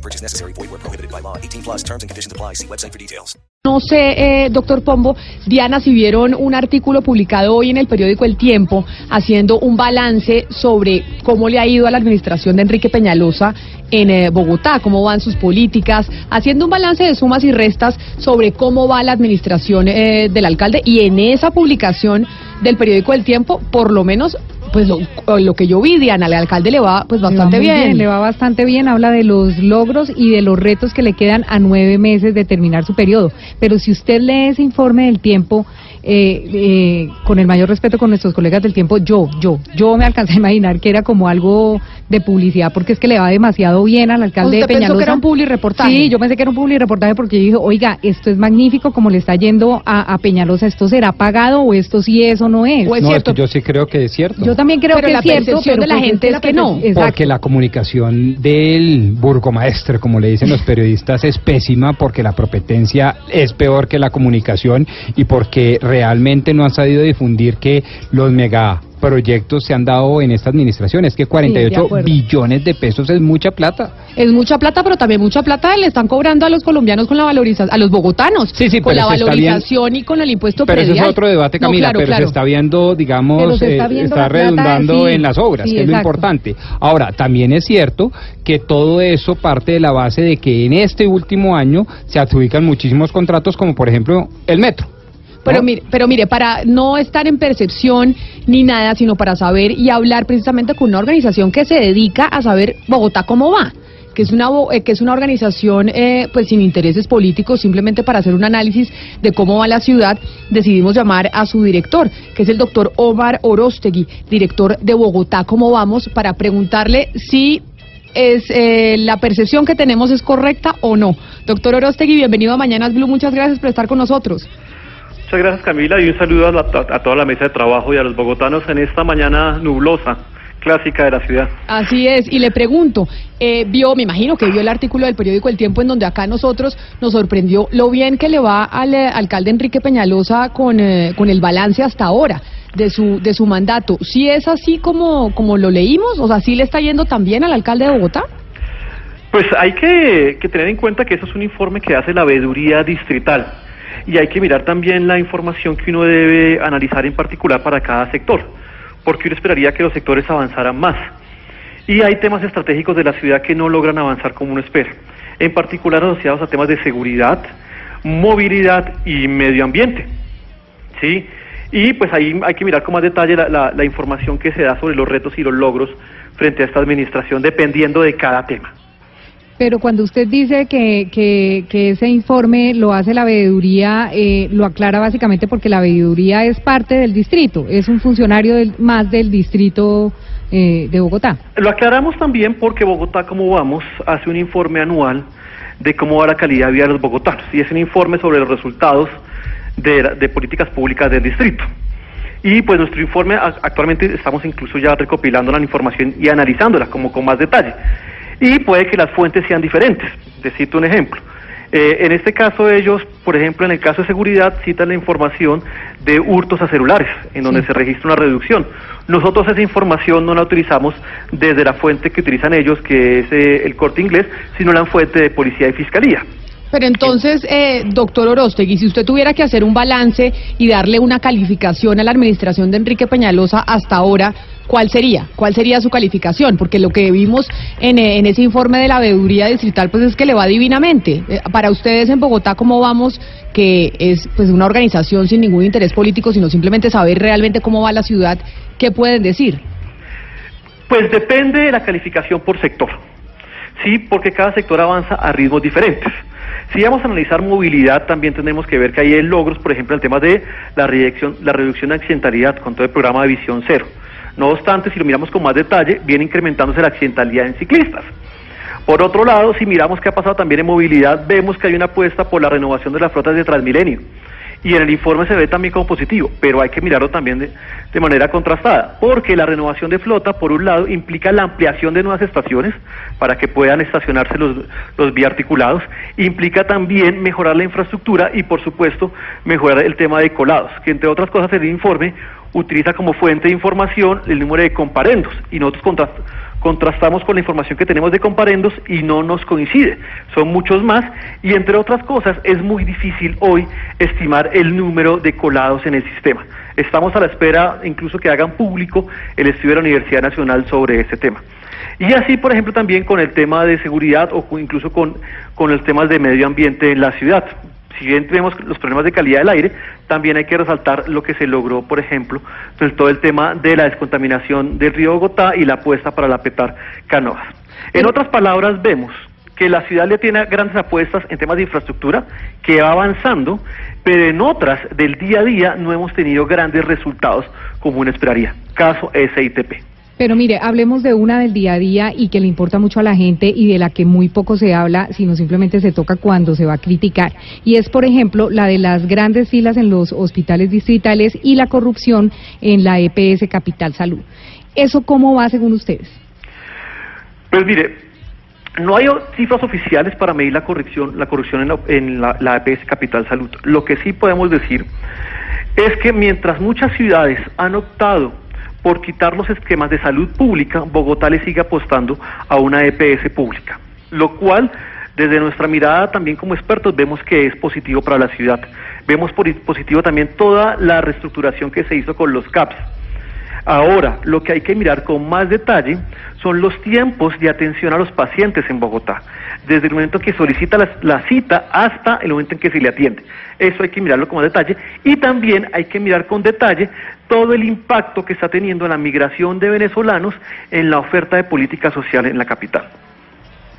No purchase necessary. Void where prohibited by law. 18 plus terms and conditions apply. See website for details. No sé, eh, doctor Pombo, Diana, si vieron un artículo publicado hoy en el periódico El Tiempo haciendo un balance sobre cómo le ha ido a la administración de Enrique Peñalosa en eh, Bogotá, cómo van sus políticas, haciendo un balance de sumas y restas sobre cómo va la administración eh, del alcalde y en esa publicación del periódico El Tiempo, por lo menos pues lo, lo, que yo vi, Diana, al alcalde le va pues bastante le va bien. bien. Le va bastante bien, habla de los logros y de los retos que le quedan a nueve meses de terminar su periodo. Pero si usted lee ese informe del tiempo, eh, eh, con el mayor respeto con nuestros colegas del tiempo, yo, yo, yo me alcancé a imaginar que era como algo de publicidad, porque es que le va demasiado bien al alcalde ¿Usted de Peñalosa. pensó que era un publi reportaje? Sí, yo pensé que era un publi reportaje porque yo dije, oiga, esto es magnífico como le está yendo a, a Peñalosa, ¿esto será pagado o esto sí es o no es? ¿O es no, cierto? yo sí creo que es cierto. Yo también creo Pero que la es cierto, percepción pero de la gente es la que no. Exacto. Porque la comunicación del burgomaestre, como le dicen los periodistas, es pésima porque la competencia es peor que la comunicación y porque realmente no han sabido difundir que los megaproyectos se han dado en esta administración. Es que 48 acuerdo. billones de pesos es mucha plata. Es mucha plata, pero también mucha plata le están cobrando a los colombianos con la valorización, a los bogotanos, Sí, sí, con pero la valorización y con el impuesto Pero predial. es otro debate, No, Camila, claro, pero claro. se está viendo, digamos, Pero se está eh, está la redundando sí, en las obras, sí, que es lo importante. Ahora, también es cierto que todo eso parte de la base de que en este último año se adjudican muchísimos contratos, como por ejemplo el metro. Pero mire, pero mire, para no estar en percepción ni nada, sino para saber y hablar precisamente con una organización que se dedica a saber Bogotá cómo va, que es una eh, que es una organización eh, pues sin intereses políticos, simplemente para hacer un análisis de cómo va la ciudad, decidimos llamar a su director, que es el doctor Omar Orostegui, director de Bogotá cómo vamos, para preguntarle si es eh, la percepción que tenemos es correcta o no. Doctor Orostegui, bienvenido a Mañanas Blue, muchas gracias por estar con nosotros. Muchas gracias Camila y un saludo a, la- a toda la mesa de trabajo y a los bogotanos en esta mañana nublosa, clásica de la ciudad. Así es, y le pregunto, eh, vio, me imagino que vio el artículo del periódico El Tiempo en donde acá nosotros nos sorprendió lo bien que le va al eh, alcalde Enrique Peñalosa con, eh, con el balance hasta ahora de su, de su mandato. ¿Sí es así como, como lo leímos? O sea, ¿sí le está yendo tan bien al alcalde de Bogotá? Pues hay que, que tener en cuenta que eso es un informe que hace la veeduría distrital y hay que mirar también la información que uno debe analizar en particular para cada sector, porque uno esperaría que los sectores avanzaran más. Y hay temas estratégicos de la ciudad que no logran avanzar como uno espera, en particular asociados a temas de seguridad, movilidad y medio ambiente. ¿sí? Y pues ahí hay que mirar con más detalle la, la- la información que se da sobre los retos y los logros frente a esta administración, dependiendo de cada tema. Pero cuando usted dice que, que, que ese informe lo hace la veeduría, eh, lo aclara básicamente porque la veeduría es parte del distrito, es un funcionario del- más del distrito eh, de Bogotá. Lo aclaramos también porque Bogotá, como vamos, hace un informe anual de cómo va la calidad de vida de los bogotanos y es un informe sobre los resultados de, de políticas públicas del distrito. Y pues nuestro informe, actualmente estamos incluso ya recopilando la información y analizándola como con más detalle. Y puede que las fuentes sean diferentes. Te cito un ejemplo. Eh, en este caso ellos, por ejemplo, en el caso de seguridad, citan la información de hurtos a celulares, en donde se registra una reducción. Nosotros esa información no la utilizamos desde la fuente que utilizan ellos, que es eh, el corte inglés, sino la fuente de policía y fiscalía. Pero entonces, eh, doctor Orostegui, si usted tuviera que hacer un balance y darle una calificación a la administración de Enrique Peñalosa hasta ahora, ¿cuál sería? ¿Cuál sería su calificación? Porque lo que vimos en, eh, en ese informe de la veeduría distrital, pues es que le va divinamente. Eh, para ustedes en Bogotá, ¿cómo vamos? Que es pues una organización sin ningún interés político, sino simplemente saber realmente cómo va la ciudad, ¿qué pueden decir? Pues depende de la calificación por sector, sí, porque cada sector avanza a ritmos diferentes. Si vamos a analizar movilidad, también tenemos que ver que hay logros, por ejemplo, el tema de la reducción, la reducción de accidentalidad con todo el programa de Visión Cero. No obstante, si lo miramos con más detalle, viene incrementándose la accidentalidad en ciclistas. Por otro lado, si miramos qué ha pasado también en movilidad, vemos que hay una apuesta por la renovación de las flotas de Transmilenio y en el informe se ve también como positivo, pero hay que mirarlo también de, de, manera contrastada, porque la renovación de flota, por un lado, implica la ampliación de nuevas estaciones para que puedan estacionarse los, los biarticulados, implica también mejorar la infraestructura y, por supuesto, mejorar el tema de colados, que entre otras cosas el informe utiliza como fuente de información el número de comparendos y nosotros contrastamos contrastamos con la información que tenemos de comparendos y no nos coincide. Son muchos más y entre otras cosas es muy difícil hoy estimar el número de colados en el sistema. Estamos a la espera incluso que hagan público el estudio de la Universidad Nacional sobre ese tema. Y así, por ejemplo, también con el tema de seguridad o incluso con, con los temas de medio ambiente en la ciudad si bien tenemos los problemas de calidad del aire, también hay que resaltar lo que se logró, por ejemplo, pues todo el tema de la descontaminación del río Bogotá y la apuesta para la petar canoas. En otras palabras, vemos que la ciudad le tiene grandes apuestas en temas de infraestructura, que va avanzando, pero en otras del día a día no hemos tenido grandes resultados como uno esperaría. Caso SITP. Pero mire, hablemos de una del día a día y que le importa mucho a la gente y de la que muy poco se habla, sino simplemente se toca cuando se va a criticar. Y es, por ejemplo, la de las grandes filas en los hospitales distritales y la corrupción en la EPS Capital Salud. ¿Eso cómo va según ustedes? Pues mire, no hay cifras oficiales para medir la corrupción, la corrupción en, la, la EPS Capital Salud. Lo que sí podemos decir es que mientras muchas ciudades han optado por quitar los esquemas de salud pública, Bogotá le sigue apostando a una EPS pública, lo cual desde nuestra mirada también como expertos vemos que es positivo para la ciudad. Vemos positivo también toda la reestructuración que se hizo con los CAPS. Ahora, lo que hay que mirar con más detalle son los tiempos de atención a los pacientes en Bogotá, desde el momento que solicita la, cita hasta el momento en que se le atiende. Eso hay que mirarlo con más detalle y también hay que mirar con detalle todo el impacto que está teniendo la migración de venezolanos en la oferta de política social en la capital.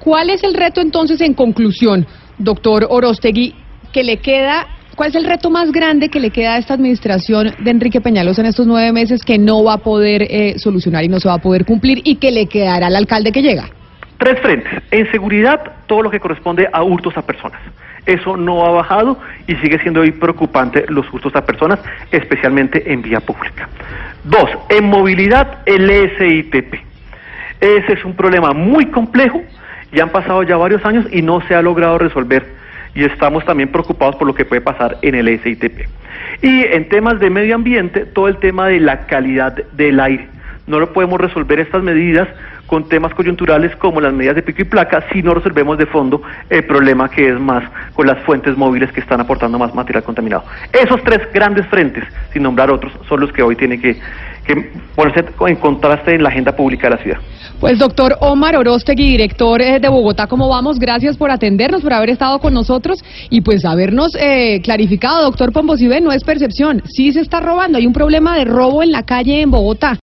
¿Cuál es el reto entonces en conclusión, doctor Orostegui, que le queda ¿Cuál es el reto más grande que le queda a esta administración de Enrique Peñalos en estos nueve meses que no va a poder eh, solucionar y no se va a poder cumplir y que le quedará al alcalde que llega? Tres frentes. En seguridad, todo lo que corresponde a hurtos a personas. Eso no ha bajado y sigue siendo hoy preocupante los hurtos a personas, especialmente en vía pública. Dos, en movilidad, el SITP. Ese es un problema muy complejo, ya han pasado ya varios años y no se ha logrado resolver y estamos también preocupados por lo que puede pasar en el SITP. Y en temas de medio ambiente, todo el tema de la calidad del aire. No lo podemos resolver estas medidas con temas coyunturales como las medidas de pico y placa si no resolvemos de fondo el problema que es más con las fuentes móviles que están aportando más material contaminado. Esos tres grandes frentes, sin nombrar otros, son los que hoy tienen que, que ponerse en contraste en la agenda pública de la ciudad. Pues doctor Omar Orostegui, director eh, de Bogotá, ¿cómo vamos? Gracias por atendernos, por haber estado con nosotros y pues habernos eh, clarificado, doctor Pombosive, no es percepción, sí se está robando, hay un problema de robo en la calle en Bogotá.